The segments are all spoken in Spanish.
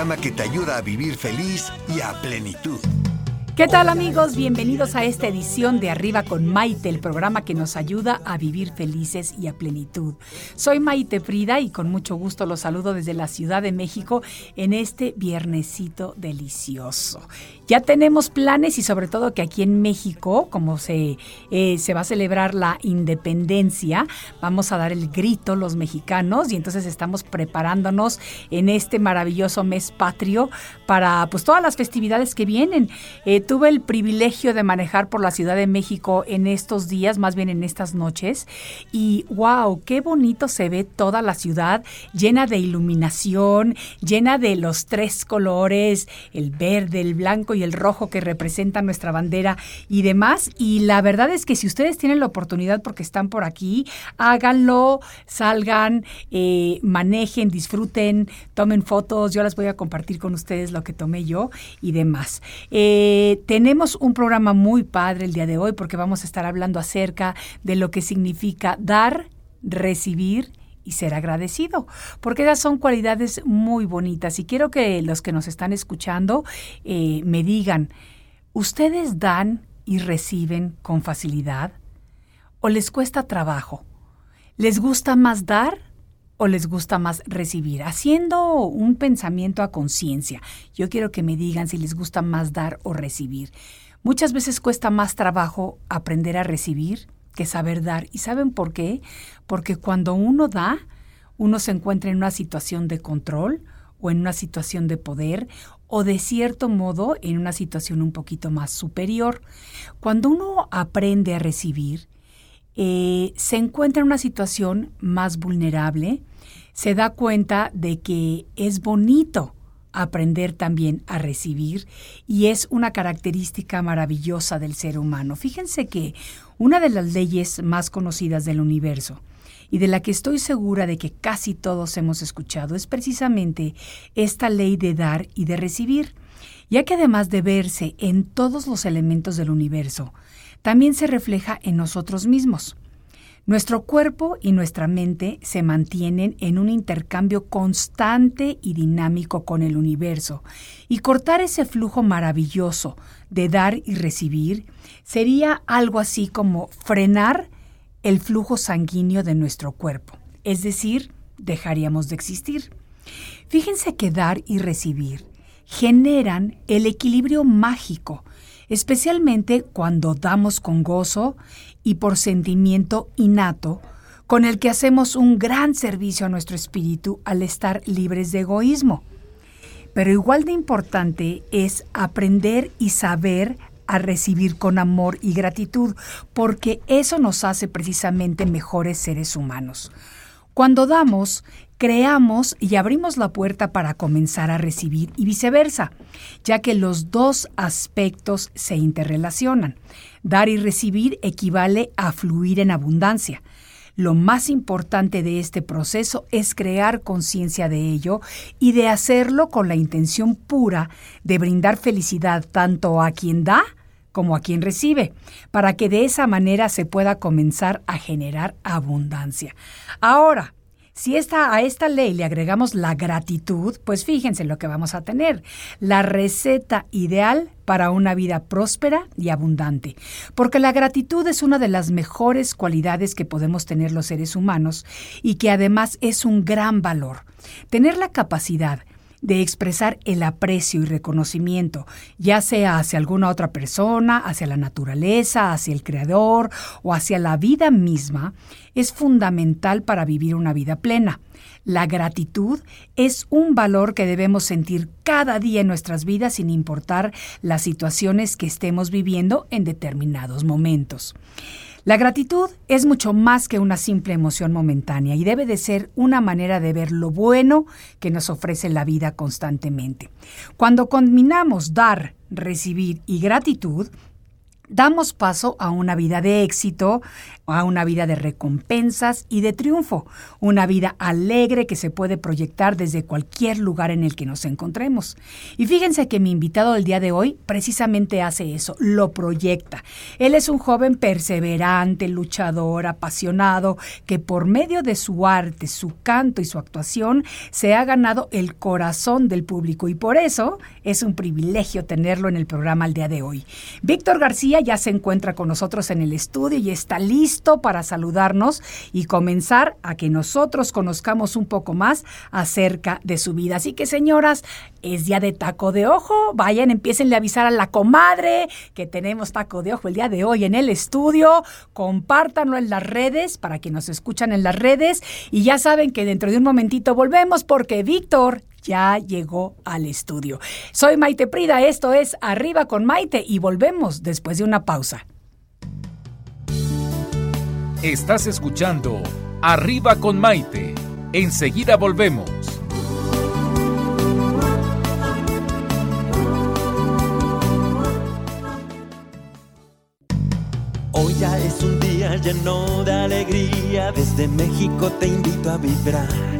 Programa que te ayuda a vivir feliz y a plenitud. ¿Qué tal amigos? Bienvenidos a esta edición de Arriba con Maite, el programa que nos ayuda a vivir felices y a plenitud. Soy Maite Frida y con mucho gusto los saludo desde la Ciudad de México en este viernesito delicioso. Ya tenemos planes y sobre todo que aquí en México, como se, eh, se va a celebrar la independencia, vamos a dar el grito los mexicanos y entonces estamos preparándonos en este maravilloso mes patrio para pues todas las festividades que vienen. Eh, tuve el privilegio de manejar por la Ciudad de México en estos días, más bien en estas noches, y wow, qué bonito se ve toda la ciudad llena de iluminación, llena de los tres colores, el verde, el blanco y el rojo que representan nuestra bandera y demás. Y la verdad es que si ustedes tienen la oportunidad porque están por aquí, háganlo, salgan, eh, manejen, disfruten, tomen fotos. Yo las voy a compartir con ustedes lo que tomé yo y demás. Eh, tenemos un programa muy padre el día de hoy porque vamos a estar hablando acerca de lo que significa dar, recibir y ser agradecido, porque esas son cualidades muy bonitas y quiero que los que nos están escuchando eh, me digan, ¿ustedes dan y reciben con facilidad o les cuesta trabajo? ¿Les gusta más dar o les gusta más recibir? Haciendo un pensamiento a conciencia, yo quiero que me digan si les gusta más dar o recibir. Muchas veces cuesta más trabajo aprender a recibir que saber dar. ¿Y saben por qué? Porque cuando uno da, uno se encuentra en una situación de control o en una situación de poder o de cierto modo en una situación un poquito más superior. Cuando uno aprende a recibir, eh, se encuentra en una situación más vulnerable, se da cuenta de que es bonito aprender también a recibir y es una característica maravillosa del ser humano. Fíjense que una de las leyes más conocidas del universo y de la que estoy segura de que casi todos hemos escuchado es precisamente esta ley de dar y de recibir, ya que además de verse en todos los elementos del universo, también se refleja en nosotros mismos. Nuestro cuerpo y nuestra mente se mantienen en un intercambio constante y dinámico con el universo, y cortar ese flujo maravilloso de dar y recibir sería algo así como frenar el flujo sanguíneo de nuestro cuerpo, es decir, dejaríamos de existir. Fíjense que dar y recibir generan el equilibrio mágico, especialmente cuando damos con gozo y por sentimiento innato, con el que hacemos un gran servicio a nuestro espíritu al estar libres de egoísmo. Pero igual de importante es aprender y saber a recibir con amor y gratitud, porque eso nos hace precisamente mejores seres humanos. Cuando damos, creamos y abrimos la puerta para comenzar a recibir y viceversa, ya que los dos aspectos se interrelacionan. Dar y recibir equivale a fluir en abundancia. Lo más importante de este proceso es crear conciencia de ello y de hacerlo con la intención pura de brindar felicidad tanto a quien da como a quien recibe, para que de esa manera se pueda comenzar a generar abundancia. Ahora, si esta, a esta ley le agregamos la gratitud, pues fíjense lo que vamos a tener. La receta ideal para una vida próspera y abundante. Porque la gratitud es una de las mejores cualidades que podemos tener los seres humanos y que además es un gran valor. Tener la capacidad de expresar el aprecio y reconocimiento, ya sea hacia alguna otra persona, hacia la naturaleza, hacia el creador o hacia la vida misma, es fundamental para vivir una vida plena. La gratitud es un valor que debemos sentir cada día en nuestras vidas sin importar las situaciones que estemos viviendo en determinados momentos. La gratitud es mucho más que una simple emoción momentánea y debe de ser una manera de ver lo bueno que nos ofrece la vida constantemente. Cuando combinamos dar, recibir y gratitud, damos paso a una vida de éxito, a una vida de recompensas y de triunfo, una vida alegre que se puede proyectar desde cualquier lugar en el que nos encontremos. Y fíjense que mi invitado del día de hoy precisamente hace eso, lo proyecta. Él es un joven perseverante, luchador, apasionado, que por medio de su arte, su canto y su actuación se ha ganado el corazón del público y por eso es un privilegio tenerlo en el programa el día de hoy. Víctor García ya se encuentra con nosotros en el estudio y está listo para saludarnos y comenzar a que nosotros conozcamos un poco más acerca de su vida. Así que señoras, es día de taco de ojo. Vayan, empiecen a avisar a la comadre que tenemos taco de ojo el día de hoy en el estudio. Compártanlo en las redes para que nos escuchan en las redes. Y ya saben que dentro de un momentito volvemos porque Víctor ya llegó al estudio. Soy Maite Prida, esto es Arriba con Maite y volvemos después de una pausa. Estás escuchando Arriba con Maite. Enseguida volvemos. Hoy ya es un día lleno de alegría. Desde México te invito a vibrar.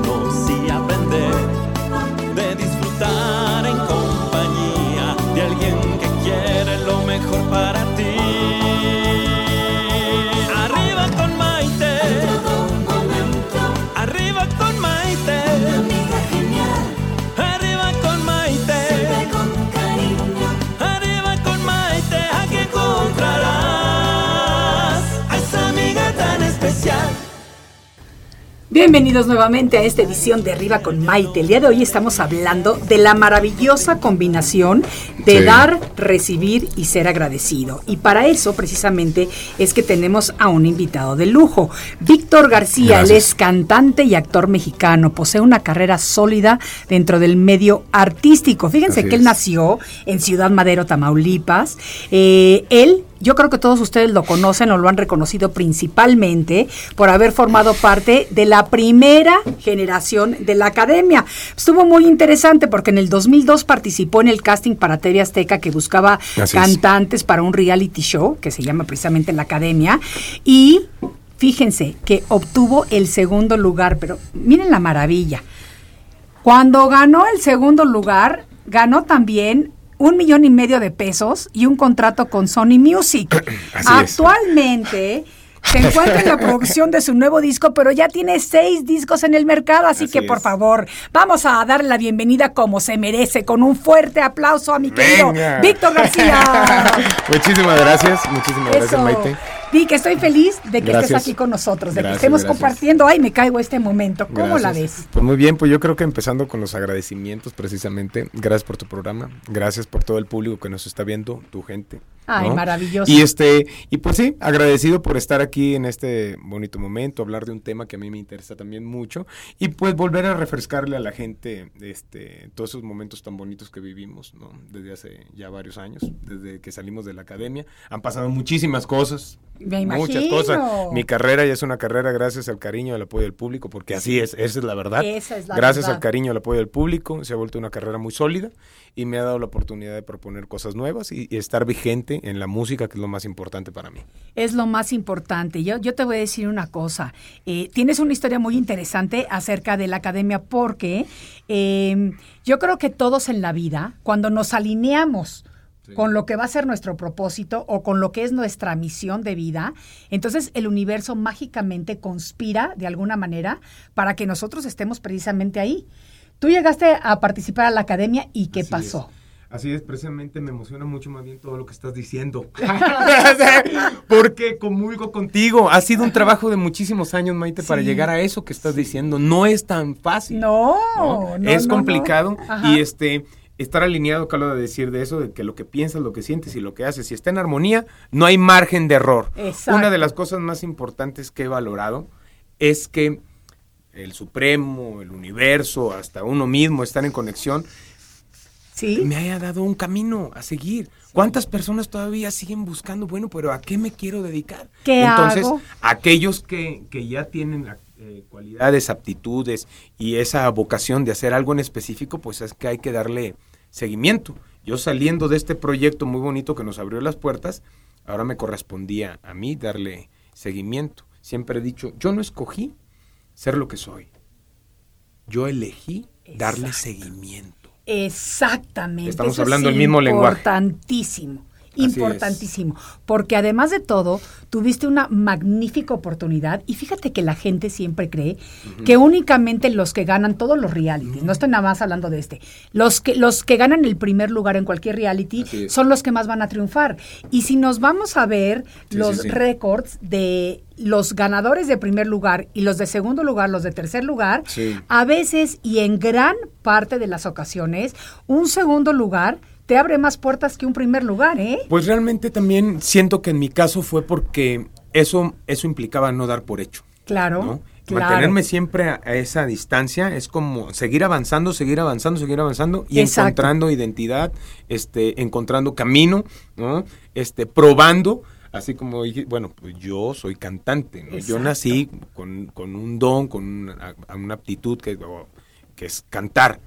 Bienvenidos nuevamente a esta edición de Arriba con Maite. El día de hoy estamos hablando de la maravillosa combinación de Sí. dar, recibir y ser agradecido. Y para eso precisamente es que tenemos a un invitado de lujo. Víctor García, él es cantante y actor mexicano. Posee una carrera sólida dentro del medio artístico. Fíjense Así que él es. nació en Ciudad Madero, Tamaulipas. Eh, él yo creo que todos ustedes lo conocen o lo han reconocido principalmente por haber formado parte de la primera generación de la academia. Estuvo muy interesante porque en el 2002 participó en el casting para TV Azteca que buscaba Así es. cantantes para un reality show que se llama precisamente La Academia y fíjense que obtuvo el segundo lugar, pero miren la maravilla. Cuando ganó el segundo lugar, ganó también un millón y medio de pesos y un contrato con Sony Music. Así es. Actualmente se encuentra en la producción de su nuevo disco, pero ya tiene seis discos en el mercado, así, Así que por es. favor, vamos a darle la bienvenida como se merece, con un fuerte aplauso a mi querido. Víctor García. muchísimas gracias, muchísimas gracias. Maite. Vic, estoy feliz de que estés aquí con nosotros, de que estemos gracias. compartiendo. Ay, me caigo este momento. ¿Cómo la ves? Pues muy bien, pues yo creo que empezando con los agradecimientos precisamente. Gracias por tu programa, gracias por todo el público que nos está viendo, tu gente. Ay, ¿no? maravilloso. Y este, y pues sí, agradecido por estar aquí en este bonito momento, hablar de un tema que a mí me interesa también mucho y pues volver a refrescarle a la gente este todos esos momentos tan bonitos que vivimos, ¿no? Desde hace ya varios años, desde que salimos de la academia, han pasado muchísimas cosas. Me Muchas cosas. Mi carrera ya es una carrera gracias al cariño y al apoyo del público, porque así es, esa es la verdad. Esa es la gracias verdad. al cariño y al apoyo del público, se ha vuelto una carrera muy sólida y me ha dado la oportunidad de proponer cosas nuevas y, y estar vigente en la música, que es lo más importante para mí. Es lo más importante. Yo, yo te voy a decir una cosa. Eh, tienes una historia muy interesante acerca de la academia porque eh, yo creo que todos en la vida, cuando nos alineamos con lo que va a ser nuestro propósito o con lo que es nuestra misión de vida, entonces el universo mágicamente conspira de alguna manera para que nosotros estemos precisamente ahí. Tú llegaste a participar a la academia y ¿qué Así pasó? es. Así es, precisamente me emociona mucho más bien todo lo que estás diciendo. Porque comulgo contigo. Ha sido un trabajo de muchísimos años, Maite, para llegar a eso que estás diciendo. No es tan fácil. No, ¿no? no, es no, complicado y este estar alineado, acabo de decir de eso, de que lo que piensas, lo que sientes y lo que haces, si está en armonía, no hay margen de error. Exacto. Una de las cosas más importantes que he valorado es que el Supremo, el universo, hasta uno mismo, estar en conexión, Sí. me haya dado un camino a seguir. ¿Cuántas personas todavía siguen buscando, bueno, pero ¿a qué me quiero dedicar? ¿Qué Entonces, hago? aquellos que, que ya tienen la- eh, cualidades, aptitudes y esa vocación de hacer algo en específico, pues es que hay que darle seguimiento. Yo saliendo de este proyecto muy bonito que nos abrió las puertas, ahora me correspondía a mí darle seguimiento. Siempre he dicho, yo no escogí ser lo que soy. Yo elegí darle seguimiento. Exactamente. Estamos Eso es hablando el mismo lenguaje. Importantísimo. Importantísimo. Porque además de todo, tuviste una magnífica oportunidad y fíjate que la gente siempre cree que únicamente los que ganan todos los realities, no estoy nada más hablando de este, los que, los que ganan el primer lugar en cualquier reality son los que más van a triunfar. Y si nos vamos a ver Sí, los sí, sí. récords de los ganadores de primer lugar y los de segundo lugar, los de tercer lugar, Sí. a veces y en gran parte de las ocasiones, un segundo lugar te abre más puertas que un primer lugar, ¿eh? Pues realmente también siento que en mi caso fue porque eso, eso implicaba no dar por hecho. Claro. ¿no? claro. Mantenerme siempre a, esa distancia es como seguir avanzando, seguir avanzando, seguir avanzando y Exacto. encontrando identidad, este, encontrando camino, ¿no? Este, probando, así como dije, bueno, pues yo soy cantante, ¿no? Yo nací con, con un don, con una, una aptitud que, es cantar,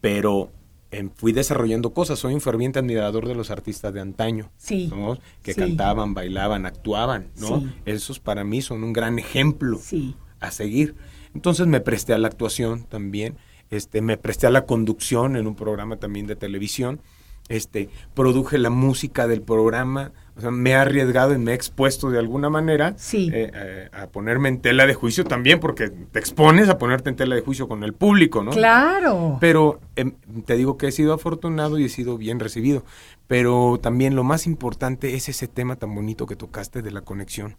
pero em, fui desarrollando cosas, soy un ferviente admirador de los artistas de antaño. Sí, ¿no? Que sí. cantaban, bailaban, actuaban, ¿no? Sí. Esos para mí son un gran ejemplo Sí. a seguir. Entonces me presté a la actuación también, este, me presté a la conducción en un programa también de televisión, este, produje la música del programa, o sea, me he arriesgado y me he expuesto de alguna manera Sí. eh, eh, a ponerme en tela de juicio también, porque te expones a ponerte en tela de juicio con el público, ¿no? Claro. Pero em, te digo que he sido afortunado y he sido bien recibido. Pero también lo más importante es ese tema tan bonito que tocaste de la conexión.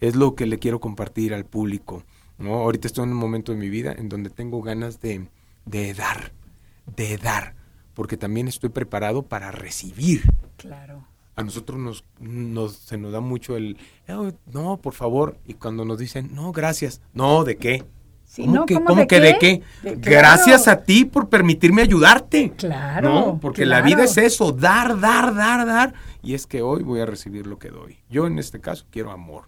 Es lo que le quiero compartir al público. ¿no? Ahorita estoy en un momento de mi vida en donde tengo ganas de, de dar, de dar, porque también estoy preparado para recibir. Claro. A nosotros nos, nos se nos da mucho el, "Oh, no, por favor, y cuando nos dicen, no, gracias, no, ¿de qué? Sí, ¿Cómo no, que, ¿cómo cómo de que qué? de qué? De- Gracias claro. a ti por permitirme ayudarte. Claro, ¿no? Porque la vida es eso, dar, dar, dar, dar. Y es que hoy voy a recibir lo que doy. Yo en este caso quiero amor.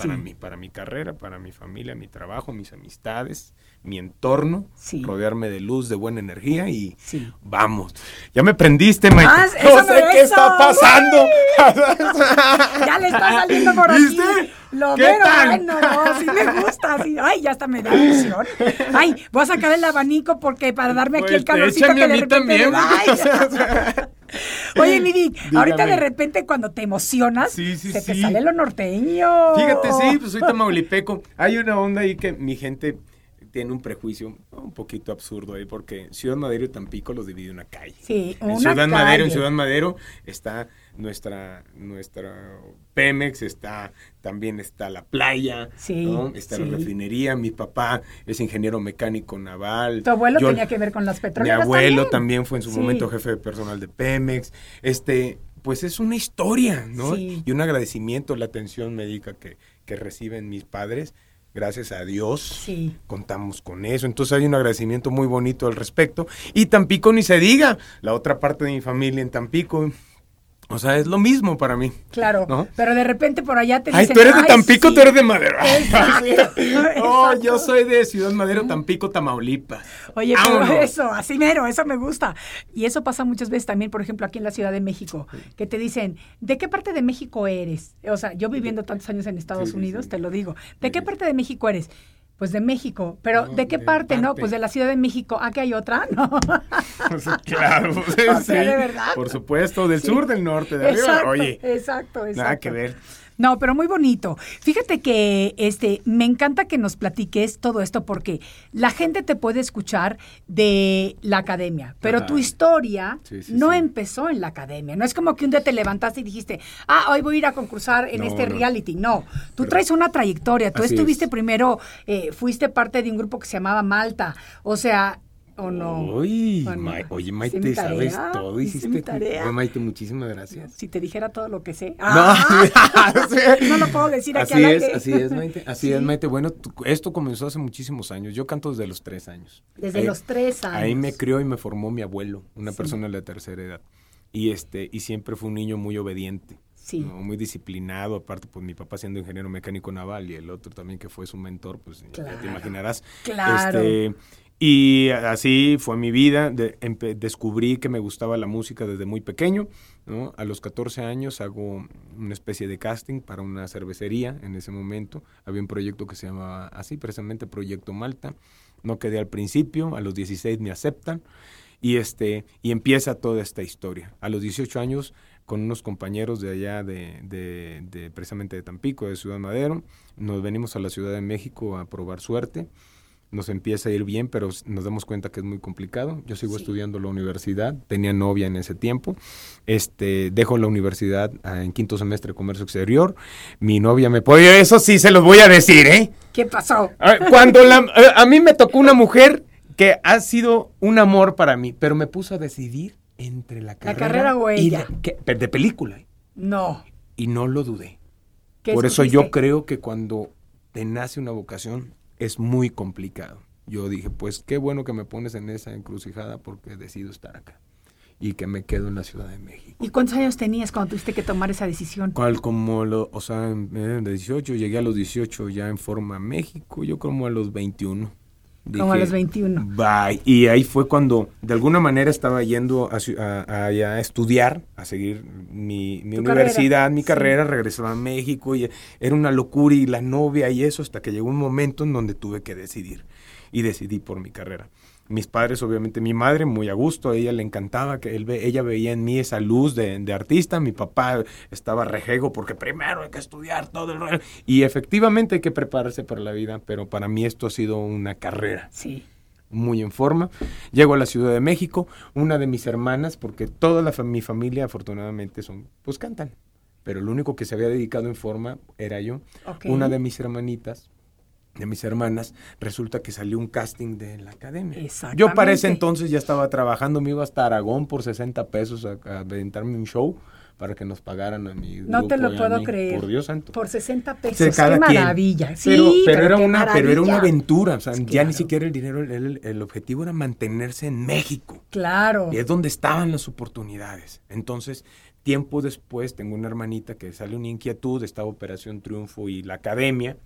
Para Sí. mí, para mi carrera, para mi familia, mi trabajo, mis amistades, mi entorno, Sí. rodearme de luz, de buena energía y Sí. vamos. Ya me prendiste, Maite. Ah, no sé qué eso. está pasando. Ya le está saliendo por ¿Viste? aquí. Lo ¿Qué veo, tal? bueno, no, sí me gusta. sí. Ay, ya hasta me da ilusión. Ay, voy a sacar el abanico porque para darme aquí Pues, el calorcito échame que a de mí repente también. Oye, mi Vic, ahorita de repente cuando te emocionas, Sí, sí, se te sale lo norteño. Fíjate, sí, pues soy tamaulipeco. Hay una onda ahí que mi gente tiene un prejuicio un poquito absurdo ahí, porque Ciudad Madero y Tampico los divide una calle. Sí, En una Ciudad Madero, en calle. Ciudad Madero está nuestra, nuestra Pemex, está, también está la playa, Sí, ¿no? está sí. la refinería, mi papá es ingeniero mecánico naval. Tu abuelo Yo- tenía que ver con las mi petroleras abuelo también, fue en su Sí. momento jefe de personal de Pemex. Este, pues es una historia, ¿no? Sí. Y un agradecimiento, la atención médica que, que reciben mis padres. Gracias a Dios Sí. contamos con eso. Entonces hay un agradecimiento muy bonito al respecto. Y Tampico ni se diga, la otra parte de mi familia en Tampico. O sea, es lo mismo para mí. Claro, ¿No? pero de repente por allá te Ay, dicen... tú eres de "Ay, Tampico, sí". tú eres de Madero. Exacto. Oh, yo soy de Ciudad Madero, Tampico, Tamaulipas. Oye, pero Vámonos. eso, así mero, eso me gusta. Y eso pasa muchas veces también, por ejemplo, aquí en la Ciudad de México, que te dicen, ¿de qué parte de México eres? O sea, yo viviendo tantos años en Estados Sí, Unidos, te lo digo. ¿De qué parte de México eres? Pues de México. Pero, No, ¿de qué de parte? No, parte. pues de la Ciudad de México. ¿Ah, que hay otra? No. claro, sí, O sea, sí, ¿de verdad? Por supuesto, del Sí. sur, del norte, de arriba. Exacto, Oye, exacto, exacto. nada que ver. No, pero muy bonito. Fíjate que este me encanta que nos platiques todo esto porque la gente te puede escuchar de la academia, pero Ajá. tu historia Sí, sí, no sí. empezó en la academia. No es como que un día te levantaste y dijiste, ah, hoy voy a ir a concursar en No, este no. reality. No, tú Pero- traes una trayectoria. Tú estuviste es. primero, eh, fuiste parte de un grupo que se llamaba Malta. O sea, ¿O no? Uy, ¿O no? Ma- oye, Maite, sabes todo. Hiciste tarea. Oye, Maite, muchísimas gracias. Si te dijera todo lo que sé. No, Ah, no lo puedo decir aquí Así al es, así es, Maite. Así Sí. es, Maite. Bueno, esto comenzó hace muchísimos años. Yo canto desde los tres años. Desde Ahí- los tres años. Ahí me crió y me formó mi abuelo, una Sí. persona de la tercera edad. Y este, y siempre fue un niño muy obediente. Sí. ¿no? Muy disciplinado, aparte, pues mi papá siendo ingeniero mecánico naval y el otro también que fue su mentor, pues ya te imaginarás. Claro. Este, y así fue mi vida. descubrí que me gustaba la música desde muy pequeño. A los 14 años hago una especie de casting para una cervecería en ese momento. Había un proyecto que se llamaba así, precisamente Proyecto Malta. No quedé al principio, a los 16 me aceptan y este y empieza toda esta historia. A los 18 años con unos compañeros de allá de, de- de precisamente de Tampico, de Ciudad Madero, nos venimos a la Ciudad de México a probar suerte. Nos empieza a ir bien, pero nos damos cuenta que es muy complicado. Yo sigo Sí. estudiando la universidad, tenía novia en ese tiempo. Este, dejo la universidad ah, en quinto semestre de comercio exterior. Mi novia me pone, eso sí se los voy a decir, ¿eh? ¿Qué pasó? A ver, Cuando la, eh, a mí me tocó una mujer que ha sido un amor para mí, pero me puso a decidir entre la carrera, carrera o y ella. la- que- pero de película. No. y no lo dudé. ¿Qué Por eso yo creo que cuando te nace una vocación es muy complicado. Yo dije, pues qué bueno que me pones en esa encrucijada porque decido estar acá y que me quedo en la Ciudad de México. ¿Y cuántos años tenías cuando tuviste que tomar esa decisión? ¿Cuál? Como, lo, o sea, en- de 18, llegué a los 18 ya en forma a México, yo como a los 21. Como a los 21. Bye. Y ahí fue cuando, de alguna manera, estaba yendo a, a- a- estudiar, a seguir mi, universidad, carrera, mi sí. carrera, regresaba a México y era una locura y la novia y eso, hasta que llegó un momento en donde tuve que decidir. Y decidí por mi carrera. Mis padres, obviamente, mi madre muy a gusto, a ella le encantaba, que él ve- ella veía en mí esa luz de, de artista, mi papá estaba rejego porque primero hay que estudiar todo el rollo. Y efectivamente hay que prepararse para la vida, pero para mí esto ha sido una carrera Sí. muy en forma. Llego a la Ciudad de México, una de mis hermanas, porque toda la mi familia afortunadamente son, pues cantan, pero el único que se había dedicado en forma era yo. Ok. Una de mis hermanitas, de mis hermanas, resulta que salió un casting de la academia. Yo para ese entonces ya estaba trabajando, me iba hasta Aragón por 60 pesos a, aventarme un show para que nos pagaran a mi No te lo puedo mí. creer. Por Dios santo. Por 60 Sí, pesos. cada qué maravilla. Sí, pero, pero era una, pero era una aventura. O sea, ya ni siquiera el dinero, el, el- objetivo era mantenerse en México. Claro. Y es donde estaban las oportunidades. Entonces, tiempo después, tengo una hermanita que sale una inquietud, esta Operación Triunfo y la academia.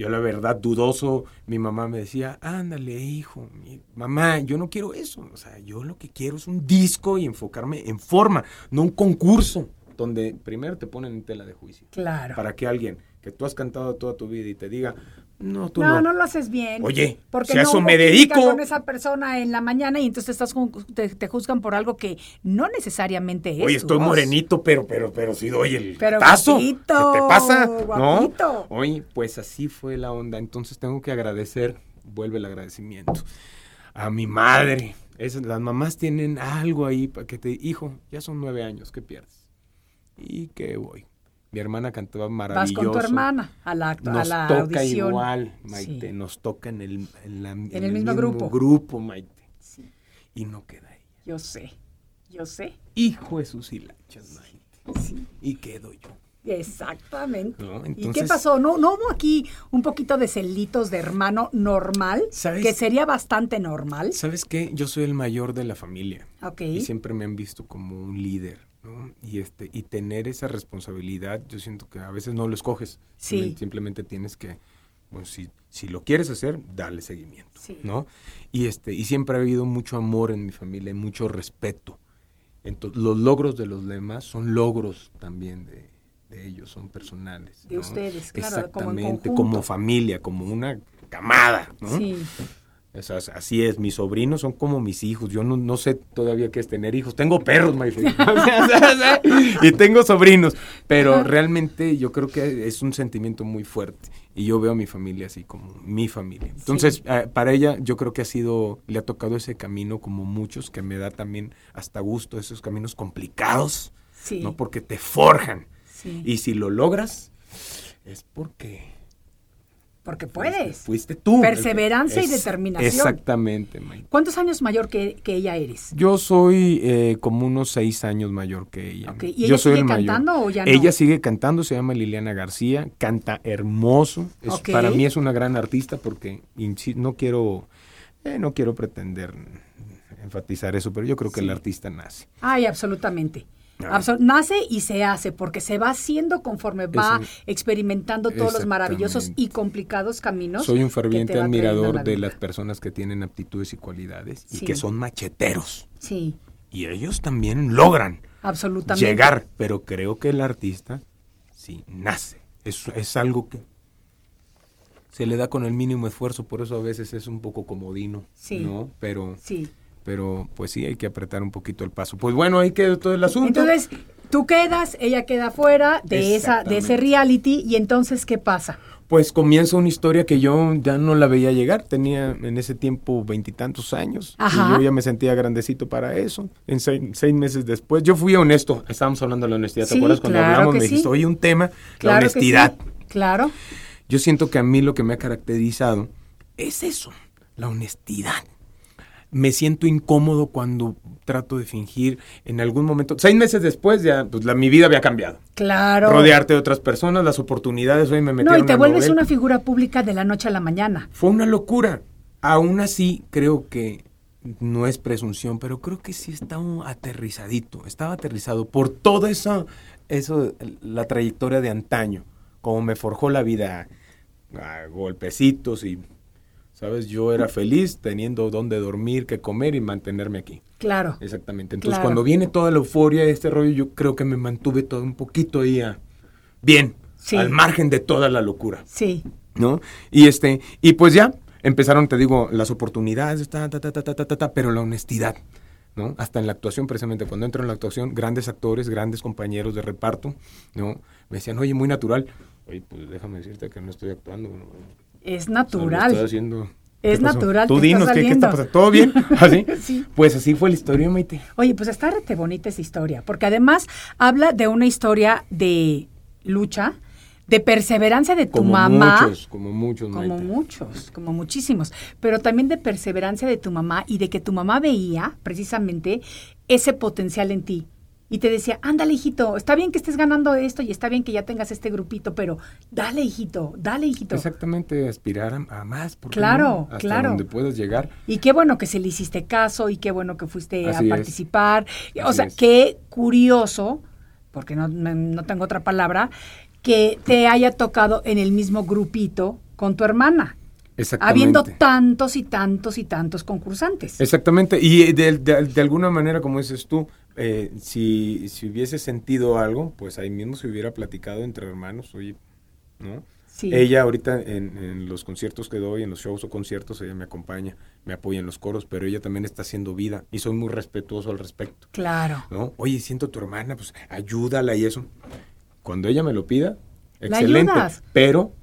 Yo, la verdad, dudoso, mi mamá me decía, ándale, hijo, mi- mamá, yo no quiero eso. O sea, yo lo que quiero es un disco y enfocarme en forma, no un concurso, donde primero te ponen en tela de juicio. Claro. Para que alguien que tú has cantado toda tu vida y te diga, no, tú no, no. no, lo haces bien. Oye, porque si a no eso me dedico. con esa persona en la mañana y entonces estás te, te juzgan por algo que no necesariamente es. Oye, estoy voz. morenito, pero, pero, pero sí doy el Pero tazo. guapito, ¿Qué te pasa? guapito. ¿No? Oye, pues así fue la onda. Entonces tengo que agradecer, vuelve el agradecimiento, a mi madre. Es- las mamás tienen algo ahí para que te, hijo, ya son nueve años, ¿qué pierdes? Y que voy. Mi hermana cantaba Vas maravilloso. con tu hermana a la, a Nos la toca audición. igual, Maite. Sí. Nos toca en el, en la- en el mismo grupo. grupo, Maite. Sí, Y no queda ella. yo sé, yo sé. Hijo de sus hilachas, Maite. Sí, Y quedo yo. exactamente. No, ¿Y qué entonces- pasó? ¿No, ¿No hubo aquí un poquito de celitos de hermano normal? ¿Sabes? Que sería bastante normal. ¿Sabes qué? Yo soy el mayor de la familia. Ok. Y siempre me han visto como un líder, ¿no? Y este y tener esa responsabilidad, yo siento que a veces no lo escoges. Sí. Simplemente- Simplemente tienes que bueno, si, si lo quieres hacer, dale seguimiento, Sí. ¿no? Y este y siempre ha habido mucho amor en mi familia, y mucho respeto. Entonces, los logros de los demás son logros también de, de ellos, son personales. De ¿no? ustedes, claro, como en Exactamente, como familia, como una camada, ¿no? Sí. Sea, así es, mis sobrinos son como mis hijos. Yo no, no sé todavía qué es tener hijos. Tengo perros, my friend. y tengo sobrinos. Pero realmente yo creo que es un sentimiento muy fuerte. Y yo veo a mi familia así como mi familia. Entonces, eh, para ella yo creo que ha sido, le ha tocado ese camino como muchos, que me da también hasta gusto esos caminos complicados, Sí. ¿no? Porque te forjan. Sí. Y si lo logras, es porque Porque puedes. Fuiste tú. Perseverancia y determinación. Exactamente, Maite. ¿Cuántos años mayor que, que ella eres? Yo soy eh, como unos seis años mayor que ella. ¿y Yo ella soy sigue el mayor. cantando o ya no? Ella sigue cantando, se llama Liliana García, canta hermoso. Es-. Para mí es una gran artista porque no quiero, eh, no quiero pretender enfatizar eso, pero yo creo que el artista nace. Ay, absolutamente. Absol- nace y se hace, porque se va haciendo conforme va Eso- experimentando todos los maravillosos y complicados caminos. Soy un ferviente admirador la de las personas que tienen aptitudes y cualidades y que son macheteros. Sí, Y ellos también logran absolutamente. llegar, pero creo que el artista sí nace. Es, es algo que se le da con el mínimo esfuerzo, por eso a veces es un poco comodino, Sí. ¿no? Pero, Sí. Pero pues sí hay que apretar un poquito el paso. Pues bueno, ahí quedó todo el asunto. Entonces, tú quedas, ella queda fuera de esa de ese reality y entonces ¿qué pasa? Pues comienza una historia que yo ya no la veía llegar. Tenía en ese tiempo veintitantos años. Ajá. Y yo ya me sentía grandecito para eso. En seis, seis meses después, yo fui honesto. Estábamos hablando de la honestidad. ¿Te Sí, acuerdas cuando claro hablamos? Me dijiste, sí. oye, un tema, Claro la honestidad. sí, Claro. Yo siento que a mí lo que me ha caracterizado es eso, la honestidad. Me siento incómodo cuando trato de fingir en algún momento. Seis meses después ya, pues la, mi vida había cambiado. Claro. Rodearte de otras personas, las oportunidades, hoy me metí No, y te vuelves una figura pública de la noche a la mañana. Fue una locura. Aún así, creo que no es presunción, pero creo que sí está un aterrizadito. Estaba aterrizado por toda esa, eso, la trayectoria de antaño. Como me forjó la vida a golpecitos y, ¿Sabes? Yo era feliz teniendo dónde dormir, qué comer y mantenerme aquí. Claro. Exactamente. Entonces, cuando viene toda la euforia de este rollo, yo creo que me mantuve todo un poquito ahí ah, bien, sí. al margen de toda la locura. Sí. ¿No? Y este, y pues ya empezaron, te digo, las oportunidades, ta, ta, ta, ta, ta, ta, ta pero la honestidad. ¿no? Hasta en la actuación, precisamente, cuando entro en la actuación, grandes actores, grandes compañeros de reparto, ¿no? Me decían, oye, muy natural. Oye, pues déjame decirte que no estoy actuando, bueno. Es O sea, natural. estoy haciendo. Es natural, Tú dinos, ¿qué, está pasando? ¿Todo bien? ¿Así? Sí. Pues así fue la historia, Maite. Oye, pues está rete bonita esa historia, porque además habla de una historia de lucha, de perseverancia de tu Como mamá. muchos, como muchos, Como muchos, como muchísimos, pero también de perseverancia de tu mamá y de que tu mamá veía precisamente ese potencial en ti. Y te decía, ándale, hijito, está bien que estés ganando esto y está bien que ya tengas este grupito, pero dale, hijito, dale, hijito. Exactamente, aspirar a, a más. ¿por qué Claro, no? Hasta claro. donde puedas llegar. Y qué bueno que se le hiciste caso y qué bueno que fuiste Así a es. participar. O Así sea, es. qué curioso, porque no, no- no tengo otra palabra, que te haya tocado en el mismo grupito con tu hermana, Exactamente. habiendo tantos y tantos y tantos concursantes. Exactamente, y de, de- de alguna manera, como dices tú, eh, si, si hubiese sentido algo, pues ahí mismo se hubiera platicado entre hermanos, oye, ¿no? Sí. Ella ahorita en, en los conciertos que doy, en los shows o conciertos, ella me acompaña, me apoya en los coros, pero ella también está haciendo vida y soy muy respetuoso al respecto, Claro. ¿no? Oye, siento a tu hermana, pues ayúdala y eso. Cuando ella me lo pida, La excelente, ayudas. pero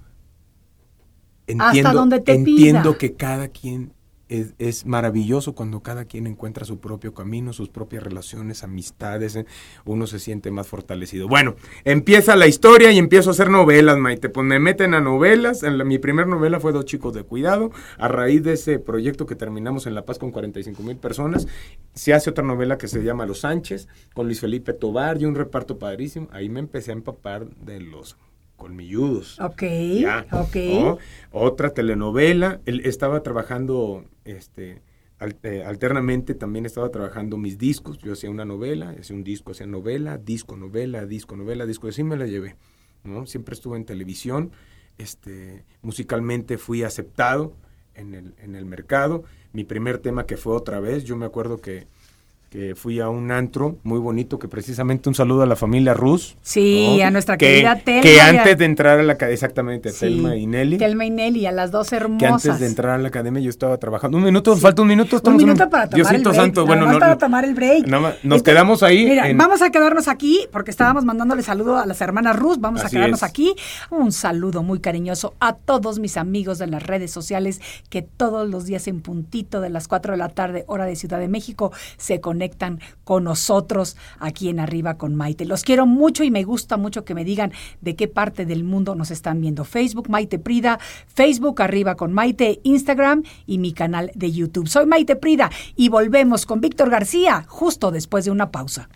entiendo, donde te entiendo pida. que cada quien es, es maravilloso cuando cada quien encuentra su propio camino, sus propias relaciones, amistades, eh, uno se siente más fortalecido. Bueno, empieza la historia y empiezo a hacer novelas, Maite, pues me meten a novelas, en la- mi primer novela fue Dos chicos de cuidado, a raíz de ese proyecto que terminamos en La Paz con 45 mil personas, se hace otra novela que se llama Los Sánchez, con Luis Felipe Tobar y un reparto padrísimo, ahí me empecé a empapar de los colmilludos. Ok, Ya, ok. ¿no? Otra telenovela. Él estaba trabajando este, al- eh, alternamente, también estaba trabajando mis discos. Yo hacía una novela, hacía un disco, hacía novela, disco, novela, disco, novela, disco. Y así me la llevé. ¿no? Siempre estuve en televisión. Este, musicalmente fui aceptado en el, en el mercado. Mi primer tema que fue otra vez, yo me acuerdo que, que fui a un antro muy bonito, que precisamente un saludo a la familia Rus. Sí, ¿no? a nuestra que, querida Telma Que antes de entrar a la academia, exactamente, Sí. Telma y Nelly. Telma y Nelly, a las dos que hermosas. antes de entrar a la academia yo estaba trabajando. Un minuto, falta un minuto. Un en minuto para tomar Diosito el break. santo, bueno, no, para tomar el break. nada más, nos Entonces, quedamos ahí. Mira, en- vamos a quedarnos aquí porque estábamos mandándole saludo a las hermanas Rus. Vamos a quedarnos es. aquí. Un saludo muy cariñoso a todos mis amigos de las redes sociales que todos los días en puntito de las 4 de la tarde, hora de Ciudad de México, se conectan conectan con nosotros aquí en Arriba con Maite. Los quiero mucho y me gusta mucho que me digan de qué parte del mundo nos están viendo. Facebook Maite Prida, Facebook Arriba con Maite, Instagram y mi canal de YouTube. Soy Maite Prida y volvemos con Víctor García justo después de una pausa.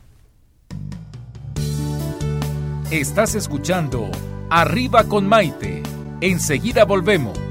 Estás escuchando Arriba con Maite. Enseguida volvemos.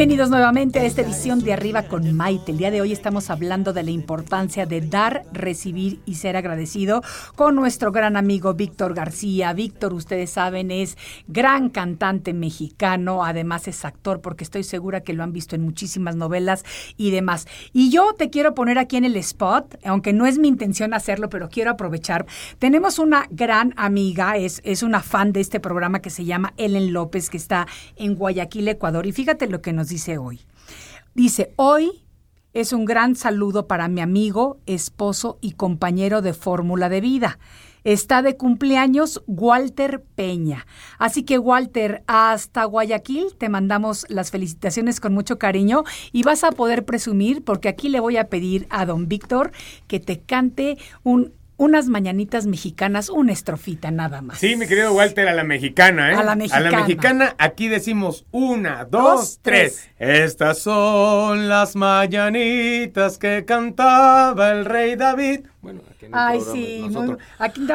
Bienvenidos nuevamente a esta edición de Arriba con Maite. El día de hoy estamos hablando de la importancia de dar, recibir y ser agradecido con nuestro gran amigo Víctor García. Víctor, ustedes saben, es gran cantante mexicano, además es actor porque estoy segura que lo han visto en muchísimas novelas y demás. Y yo te quiero poner aquí en el spot, aunque no es mi intención hacerlo, pero quiero aprovechar. Tenemos una gran amiga, es, es una fan de este programa que se llama Ellen López, que está en Guayaquil, Ecuador. Y fíjate lo que nos dice hoy. Dice, hoy es un gran saludo para mi amigo, esposo y compañero de fórmula de vida. Está de cumpleaños Walter Peña. Así que Walter, hasta Guayaquil te mandamos las felicitaciones con mucho cariño y vas a poder presumir porque aquí le voy a pedir a don Víctor que te cante un, unas mañanitas mexicanas, una estrofita nada más. Sí, mi querido Walter, a la mexicana, ¿eh? A la mexicana. A la mexicana, aquí decimos una, dos, Dos, tres. Estas son las mañanitas que cantaba el rey David. Bueno, aquí en el Ay, programa sí, muy- nosotros.